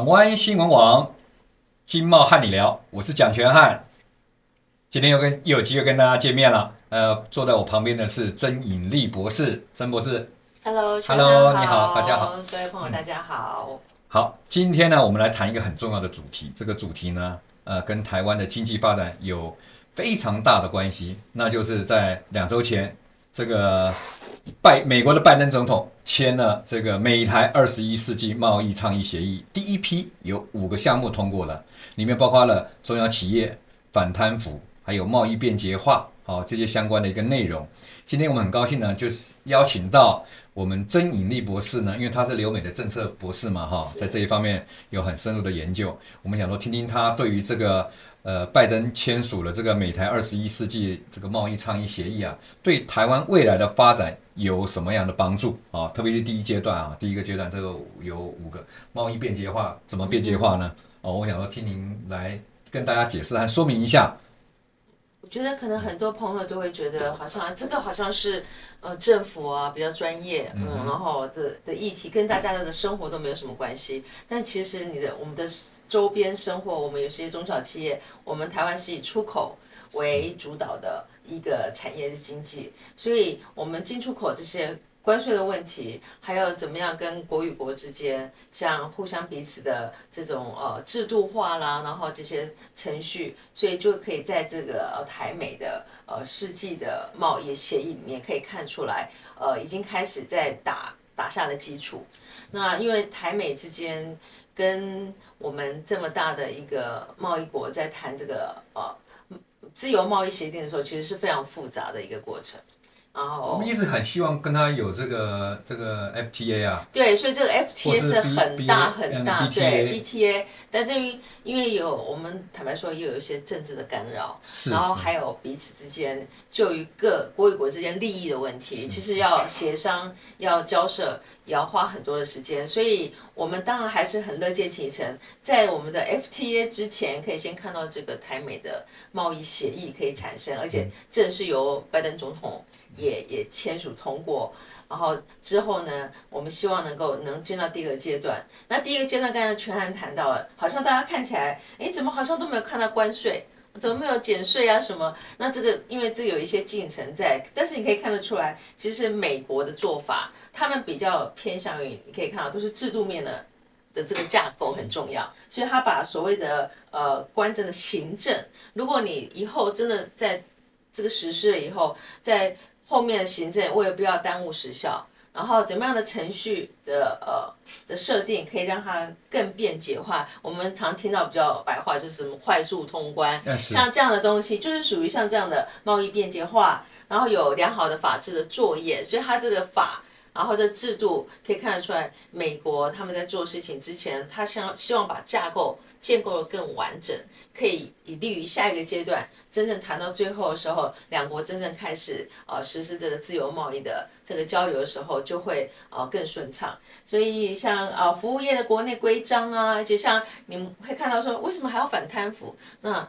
港湾新闻网金茂瀚你聊，我是蒋全瀚，今天又跟又有机会跟大家见面了。呃，坐在我旁边的是曾颖丽博士，曾博士。Hello，Hello，你好，大家好，各位朋友，大家好。嗯、好，今天呢，我们来谈一个很重要的主题，这个主题呢，呃，跟台湾的经济发展有非常大的关系，那就是在两周前，这个。拜美国的拜登总统签了这个美台二十一世纪贸易倡议协议，第一批有五个项目通过了，里面包括了中小企业、反贪腐，还有贸易便捷化，好这些相关的一个内容。今天我们很高兴呢，就是邀请到我们曾颖丽博士呢，因为他是留美的政策博士嘛，哈，在这一方面有很深入的研究。我们想说，听听他对于这个。呃，拜登签署了这个美台二十一世纪这个贸易倡议协议啊，对台湾未来的发展有什么样的帮助啊？特别是第一阶段啊，第一个阶段这个有五个贸易便捷化，怎么便捷化呢？哦，我想说听您来跟大家解释和说明一下。我觉得可能很多朋友都会觉得，好像这个好像是呃政府啊比较专业，嗯，然后的的议题跟大家的生活都没有什么关系。但其实你的我们的周边生活，我们有些中小企业，我们台湾是以出口为主导的一个产业的经济，所以我们进出口这些。关税的问题，还有怎么样跟国与国之间，像互相彼此的这种呃制度化啦，然后这些程序，所以就可以在这个呃台美的呃世纪的贸易协议里面可以看出来，呃已经开始在打打下的基础。那因为台美之间跟我们这么大的一个贸易国在谈这个呃自由贸易协定的时候，其实是非常复杂的一个过程。然后我们一直很希望跟他有这个这个 FTA 啊，对，所以这个 FTA 是很大很大，对 BTA，但至于因为有我们坦白说，也有一些政治的干扰，是然后还有彼此之间就于各国与国之间利益的问题，其实要协商要交涉也要花很多的时间，所以我们当然还是很乐见其成，在我们的 FTA 之前，可以先看到这个台美的贸易协议可以产生，而且正是由拜登总统。也也签署通过，然后之后呢，我们希望能够能进到第二个阶段。那第一个阶段刚才权瀚谈到了，好像大家看起来，哎，怎么好像都没有看到关税，怎么没有减税啊什么？那这个因为这有一些进程在，但是你可以看得出来，其实美国的做法，他们比较偏向于，你可以看到都是制度面的的这个架构很重要，所以他把所谓的呃关政的行政，如果你以后真的在这个实施了以后，在后面的行政为了不要耽误时效，然后怎么样的程序的呃的设定可以让它更便捷化？我们常听到比较白话就是什么快速通关，像这样的东西就是属于像这样的贸易便捷化，然后有良好的法治的作业，所以它这个法。然后这制度可以看得出来，美国他们在做事情之前，他想希望把架构建构得更完整，可以以利于下一个阶段真正谈到最后的时候，两国真正开始呃实施这个自由贸易的这个交流的时候，就会呃更顺畅。所以像呃服务业的国内规章啊，就像你们会看到说，为什么还要反贪腐？那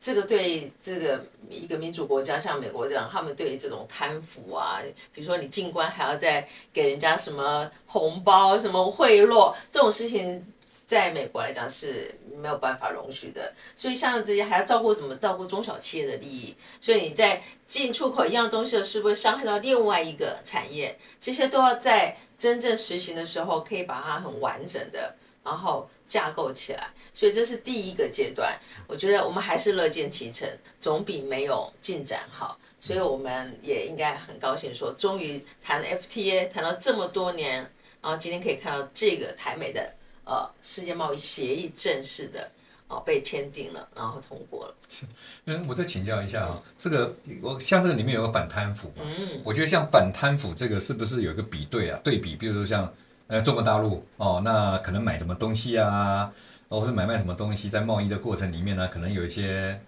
这个对这个一个民主国家像美国这样，他们对于这种贪腐啊，比如说你进关还要再给人家什么红包、什么贿赂这种事情，在美国来讲是没有办法容许的。所以像这些还要照顾什么？照顾中小企业的利益。所以你在进出口一样东西的，是不是伤害到另外一个产业？这些都要在真正实行的时候，可以把它很完整的。然后架构起来，所以这是第一个阶段。我觉得我们还是乐见其成，总比没有进展好。所以我们也应该很高兴说，终于谈 FTA 谈了这么多年，然后今天可以看到这个台美的呃世界贸易协议正式的哦、呃、被签订了，然后通过了。是，嗯，我再请教一下啊，这个我像这个里面有个反贪腐，嗯，我觉得像反贪腐这个是不是有一个比对啊？对比，比如说像。呃，中国大陆哦，那可能买什么东西啊，或是买卖什么东西，在贸易的过程里面呢，可能有一些，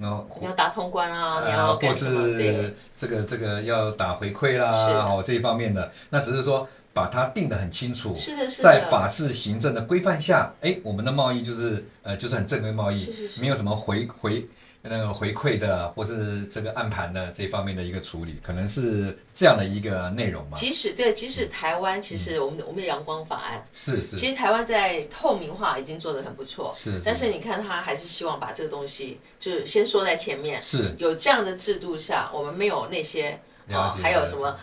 哦，你要打通关啊，呃、你要？或是这个这个要打回馈啦，哦，这一方面的，那只是说把它定得很清楚，是的，是的，在法治行政的规范下，哎，我们的贸易就是呃，就是很正规贸易，是是是，没有什么回回那个回馈的，或是这个暗盘的这方面的一个处理，可能是这样的一个内容吧。即使对，即使台湾，其实我们、嗯、我们有阳光法案，是是，其实台湾在透明化已经做得很不错，是，是，但是你看他还是希望把这个东西就是先说在前面，是有这样的制度下，我们没有那些。哦，还有什么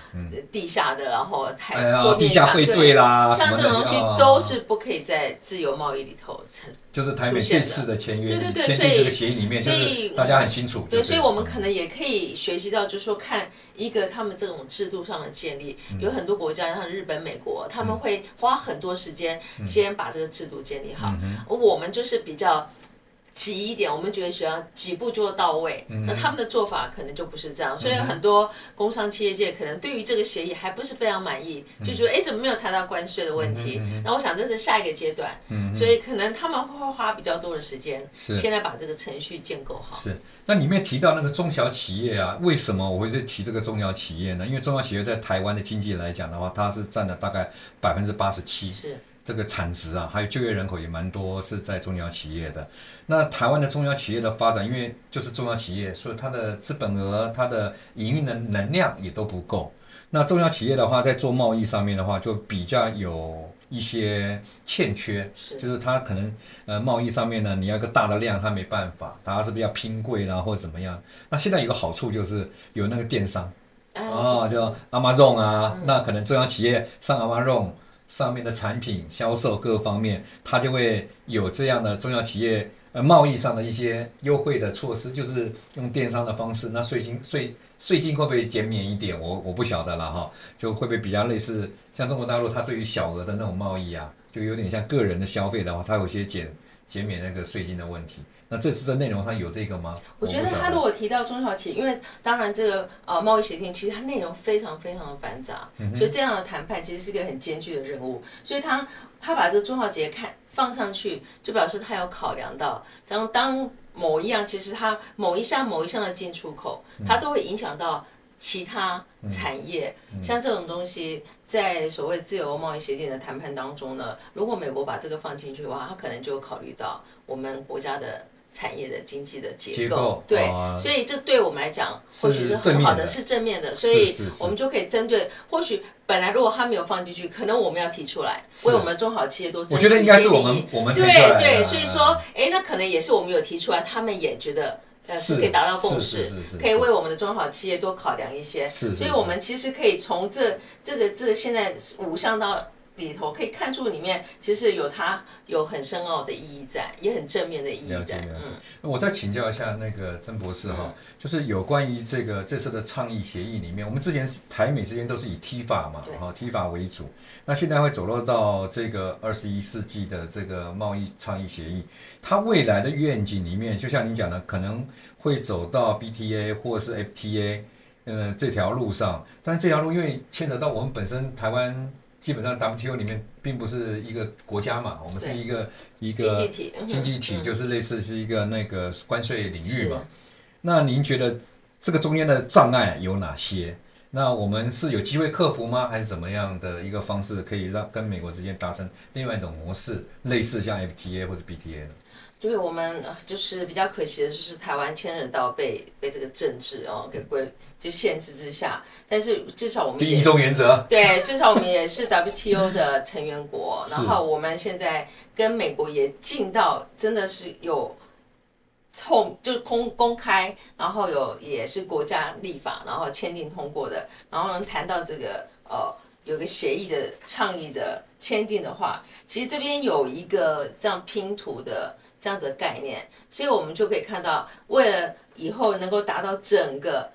地下的，嗯、然后台桌面下汇兑啦，像这种东西都是不可以在自由贸易里头成。就是台美这次的签约，对对对，所以这个协议里面，所以大家很清楚。对，所以我们可能也可以学习到，就是说看一个他们这种制度上的建立，嗯、有很多国家像日本、美国，他们会花很多时间先把这个制度建立好，我们就是比较。急一点，我们觉得需要几步就到位。嗯、那他们的做法可能就不是这样，所以很多工商企业界可能对于这个协议还不是非常满意，嗯、就觉得哎，怎么没有谈到关税的问题？那、我想这是下一个阶段，嗯、所以可能他们会花比较多的时间，是现在把这个程序建构好。是，那里面提到那个中小企业啊，为什么我会在提这个中小企业呢？因为中小企业在台湾的经济来讲的话，它是占了大概百分之八十七。是。这个产值啊，还有就业人口也蛮多，是在中小企业的。那台湾的中小企业的发展，因为就是中小企业，所以它的资本额、它的营运的能量也都不够。那中小企业的话，在做贸易上面的话，就比较有一些欠缺，是就是它可能呃贸易上面呢，你要一个大的量，它没办法，它是不是要拼贵啦，或者怎么样？那现在有个好处就是有那个电商，哦，就 Amazon 啊，嗯、那可能中小企业上 Amazon。上面的产品销售各方面，它就会有这样的中小企业呃贸易上的一些优惠的措施，就是用电商的方式，那税金税税金会不会减免一点？我我不晓得了哈，就会不会比较类似像中国大陆，它对于小额的那种贸易啊，就有点像个人的消费的话，它有些减减免那个税金的问题。那这次的内容上有这个吗？我觉得他如果提到中小企业，因为当然这个呃贸易协定其实它内容非常非常的繁杂，嗯、所以这样的谈判其实是一个很艰巨的任务。所以他他把这个中小企业看放上去，就表示他有考量到，当当某一样其实它某一项某一项的进出口，它都会影响到其他产业。像这种东西，在所谓自由贸易协定的谈判当中呢，如果美国把这个放进去的话，他可能就考虑到我们国家的。产业的经济的结构，结构对，哦、所以这对我们来讲或许是很好的，是正面的，所以我们就可以针对。或许本来如果他没有放进去，可能我们要提出来，为我们中小企业多争取一些利益。我觉得应该是我们我们对对，所以说，哎，那可能也是我们有提出来，他们也觉得呃是可以达到共识，可以为我们的中小企业多考量一些。是，所以我们其实可以从这这个这个现在五项到。里头可以看出里面其实有它有很深奥的意义在，也很正面的意义在。嗯，我再请教一下那个曾博士哈，嗯、就是有关于这个这次的倡议协议里面，我们之前台美之间都是以 TIFA 嘛，哈对 TIFA 为主，那现在会走落到这个二十一世纪的这个贸易倡议协议，它未来的愿景里面，就像您讲的，可能会走到 BTA 或是 FTA，呃，这条路上，但这条路因为牵扯到我们本身台湾。基本上 WTO 里面并不是一个国家嘛，我们是一个一个经济体，经济体就是类似是一个那个关税领域嘛。那您觉得这个中间的障碍有哪些？那我们是有机会克服吗？还是怎么样的一个方式可以让跟美国之间达成另外一种模式，类似像 FTA 或者 BTA 呢？就是我们就是比较可惜的，就是台湾牵扯到被被这个政治哦给规就限制之下，但是至少我们第一中原则。对，至少我们也是 WTO 的成员国，然后我们现在跟美国也进到真的是有透就是公公开，然后有也是国家立法，然后签订通过的，然后能谈到这个呃有个协议的倡议的签订的话，其实这边有一个这样拼图的。这样子的概念，所以我们就可以看到，为了以后能够达到整个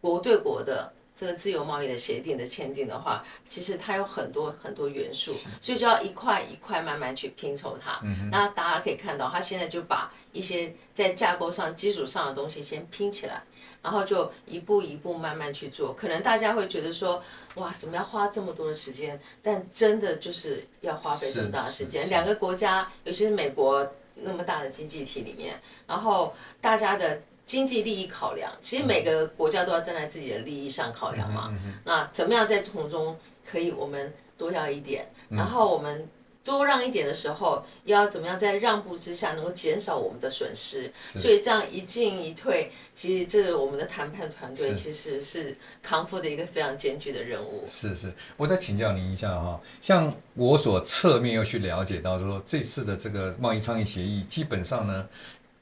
国对国的这个自由贸易的协定的签订的话，其实它有很多很多元素，所以就要一块一块慢慢去拼凑它。那大家可以看到，它现在就把一些在架构上基础上的东西先拼起来，然后就一步一步慢慢去做。可能大家会觉得说，哇，怎么要花这么多的时间？但真的就是要花费这么大的时间。两个国家，尤其是美国。那么大的经济体里面，然后大家的经济利益考量，其实每个国家都要站在自己的利益上考量嘛。那怎么样在从中可以我们多要一点，然后我们。多让一点的时候，要怎么样在让步之下能够减少我们的损失？所以这样一进一退，其实这个我们的谈判团队其实是康复的一个非常艰巨的任务。是是，我再请教您一下哈，像我所侧面又去了解到说，这次的这个贸易倡议协议，基本上呢，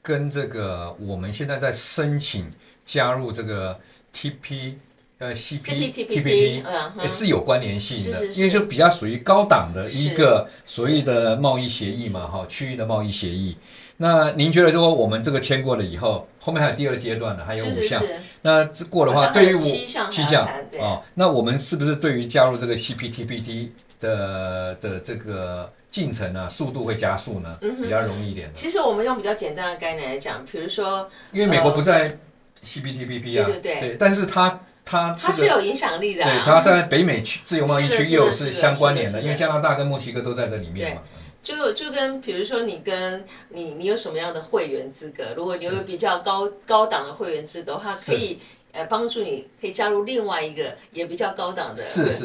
跟这个我们现在在申请加入这个 TP。呃，CPTPP 也是有关联性的，因为就比较属于高档的一个所谓的贸易协议嘛，哈，区域的贸易协议。那您觉得说我们这个签过了以后，后面还有第二阶段呢？还有五项。那这过的话，对于我七项哦，那我们是不是对于加入这个 CPTPP 的的这个进程呢，速度会加速呢？比较容易一点。其实我们用比较简单的概念来讲，比如说，因为美国不在 CPTPP 啊，对对对，但是它。它、这个、它是有影响力的、啊，对，它在北美区自由贸易区又是相关联的，因为加拿大跟墨西哥都在这里面嘛。就就跟比如说你跟你你有什么样的会员资格，如果你有比较高高档的会员资格的话，可以呃帮助你可以加入另外一个也比较高档的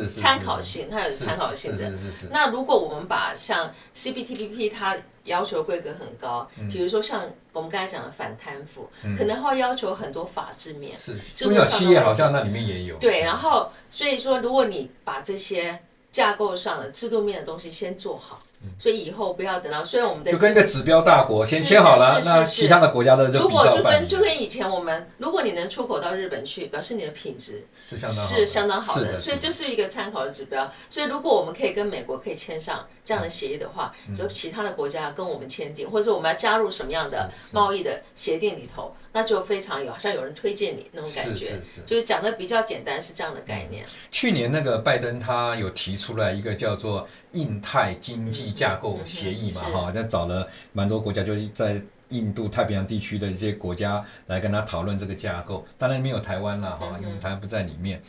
参考性，它有参考性的。那如果我们把像 CPTPP 它要求规格很高，比如说像我们刚才讲的反贪腐，嗯、可能会要求很多法制面。是，中小企业好像那里面也有。对，然后所以说，如果你把这些架构上的制度面的东西先做好。所以以后不要等到，虽然我们的就跟一个指标大国先签好了，那其他的国家的就如果就跟就跟以前我们，如果你能出口到日本去，表示你的品质是相当是相当好的，所以这是一个参考的指标。所以如果我们可以跟美国可以签上这样的协议的话，就其他的国家跟我们签订，或者我们要加入什么样的贸易的协定里头，那就非常有好像有人推荐你那种感觉，就是讲的比较简单是这样的概念。去年那个拜登他有提出来一个叫做印太经济。架构协议嘛，哈，那找了蛮多国家，就是在印度太平洋地区的一些国家来跟他讨论这个架构。当然没有台湾了，哈，因为台湾不在里面。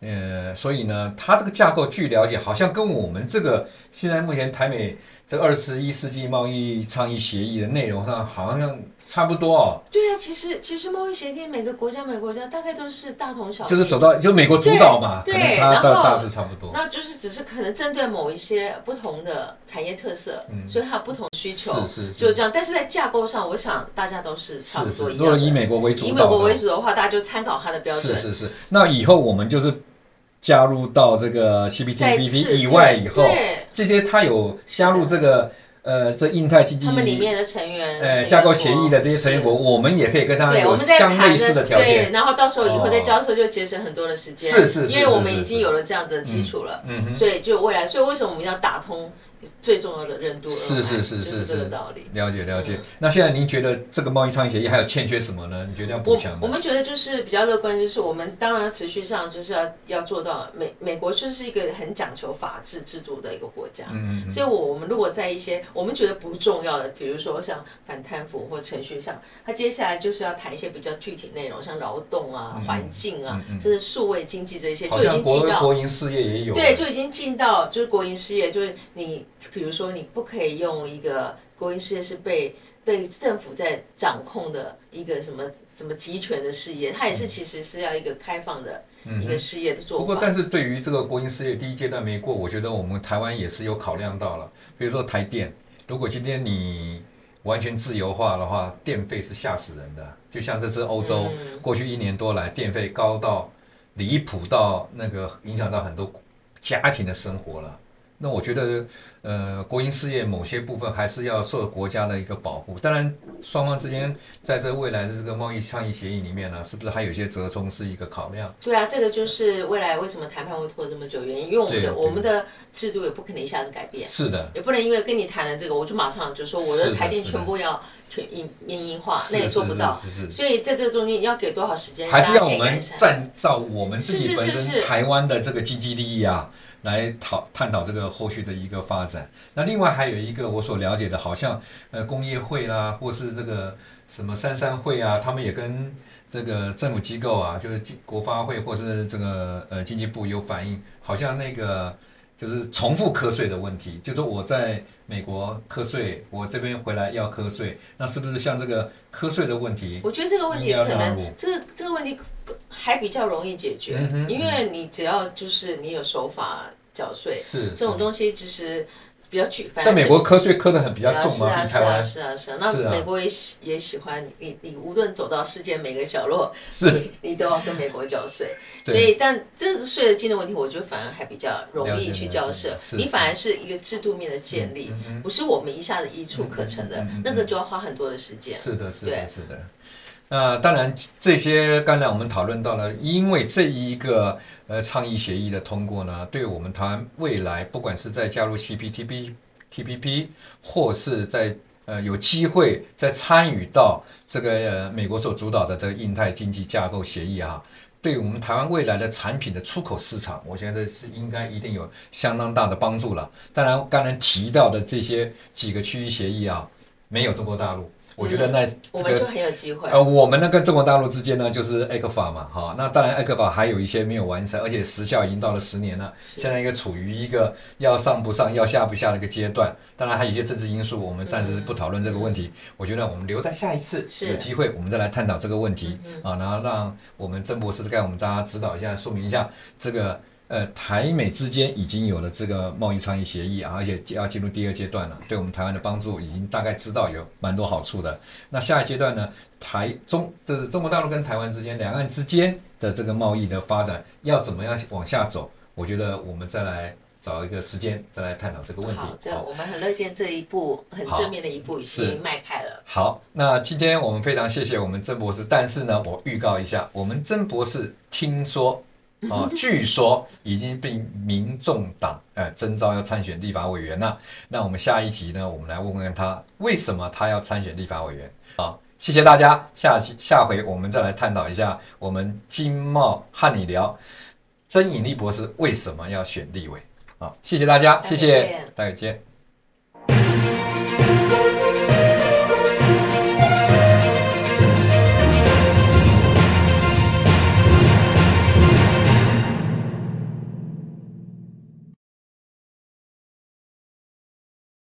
呃，所以呢，它这个架构据了解，好像跟我们这个现在目前台美这二十一世纪贸易倡议协议的内容上，好像。差不多哦。对啊，其实其实贸易协定每个国家每个国家大概都是大同小异。就是走到就美国主导嘛，对，对，然后大致差不多。那就是只是可能针对某一些不同的产业特色，嗯，所以它有不同需求，是是，是就这样。但是在架构上，我想大家都是差不多一样的。如果以美国为主，以美国为主的话，大家就参考它的标准。是是是。那以后我们就是加入到这个 CPTPP 以外以后，这些他有加入这个。呃，这印太经济他们里面的成员，呃，架构协议的这些成员国，我们也可以跟他们有相类似的条件。对，然后到时候以后再交涉就节省很多的时间。是是是，因为我们已经有了这样子的基础了。嗯嗯。所以就未来，所以为什么我们要打通？最重要的任督二脉，是是这个道理。了解了解。那现在您觉得这个贸易倡议协议还有欠缺什么呢？你觉得要补强吗？我们觉得就是比较乐观，就是我们当然持续上就是要要做到美美国就是一个很讲求法治制度的一个国家。嗯。所以，我我们如果在一些我们觉得不重要的，比如说像反贪腐或程序上，他接下来就是要谈一些比较具体内容，像劳动啊、环境啊，甚至数位经济这些，就已经进到国营事业也有。对，就已经进到就是国营事业，就是你。比如说，你不可以用一个国营事业是被被政府在掌控的一个什么什么集权的事业，它也是其实是要一个开放的一个事业的做法。嗯、不过，但是对于这个国营事业第一阶段没过，我觉得我们台湾也是有考量到了。比如说台电，如果今天你完全自由化的话，电费是吓死人的。就像这次欧洲过去一年多来，电费高到离谱到那个影响到很多家庭的生活了。那我觉得，呃，国营事业某些部分还是要受国家的一个保护。当然，双方之间在这未来的这个贸易倡议协议里面呢，是不是还有一些折中是一个考量？对啊，这个就是未来为什么谈判会拖这么久原因，因为我们的我们的制度也不可能一下子改变。是的。也不能因为跟你谈了这个，我就马上就说我的台电全部要全民民营化，那也做不到。是是，是，是。所以在这个中间要给多少时间？还是要我们站照我们自己本身台湾的这个经济利益啊。来讨探讨这个后续的一个发展。那另外还有一个我所了解的，好像呃工业会啦，或是这个什么三三会啊，他们也跟这个政府机构啊，就是国发会或是这个呃经济部有反映，好像那个就是重复课税的问题，就是我在美国课税，我这边回来要课税，那是不是像这个课税的问题？我觉得这个问题可能这个这个问题还比较容易解决，因为你只要就是你有手法。缴税。是这种东西其实。比较举，在美国课税课得很比较重嘛，啊，是啊是啊是啊，那美国也喜也喜欢你，你无论走到世界每个角落，是。你你都要跟美国交税。所以，但这个税的金融问题，我觉得反而还比较容易去交涉。你反而是一个制度面的建立，不是我们一下子一触可成的，那个就要花很多的时间。是的，是的，是的。那、呃、当然，这些刚才我们讨论到了，因为这一个呃倡议协议的通过呢，对我们台湾未来不管是在加入 CPTP、TPP，或是在呃有机会再参与到这个呃美国所主导的这个印太经济架构协议啊，对我们台湾未来的产品的出口市场，我觉得是应该一定有相当大的帮助了。当然，刚才提到的这些几个区域协议啊，没有中国大陆。我觉得那、这个、我们就很有机会。呃，我们呢跟中国大陆之间呢，就是 ECFA 嘛，哈，那当然 ECFA 还有一些没有完成，而且时效已经到了十年了，现在一个处于一个要上不上、要下不下的一个阶段。当然还有一些政治因素，我们暂时是不讨论这个问题。嗯、我觉得我们留在下一次有机会，我们再来探讨这个问题啊，然后让我们曾博士给我们大家指导一下、说明一下这个。呃，台美之间已经有了这个贸易倡议协议啊，而且要进入第二阶段了，对我们台湾的帮助已经大概知道有蛮多好处的。那下一阶段呢，台中就是中国大陆跟台湾之间、两岸之间的这个贸易的发展要怎么样往下走？我觉得我们再来找一个时间再来探讨这个问题。好的，我们很乐见这一步很正面的一步已经迈开了。好，那今天我们非常谢谢我们曾博士，但是呢，我预告一下，我们曾博士听说。啊，据说已经被民众党呃征召要参选立法委员了。那我们下一集呢，我们来问问他为什么他要参选立法委员。好，谢谢大家，下期下回我们再来探讨一下我们经贸和你聊曾引力博士为什么要选立委。好，谢谢大家，谢谢，再见。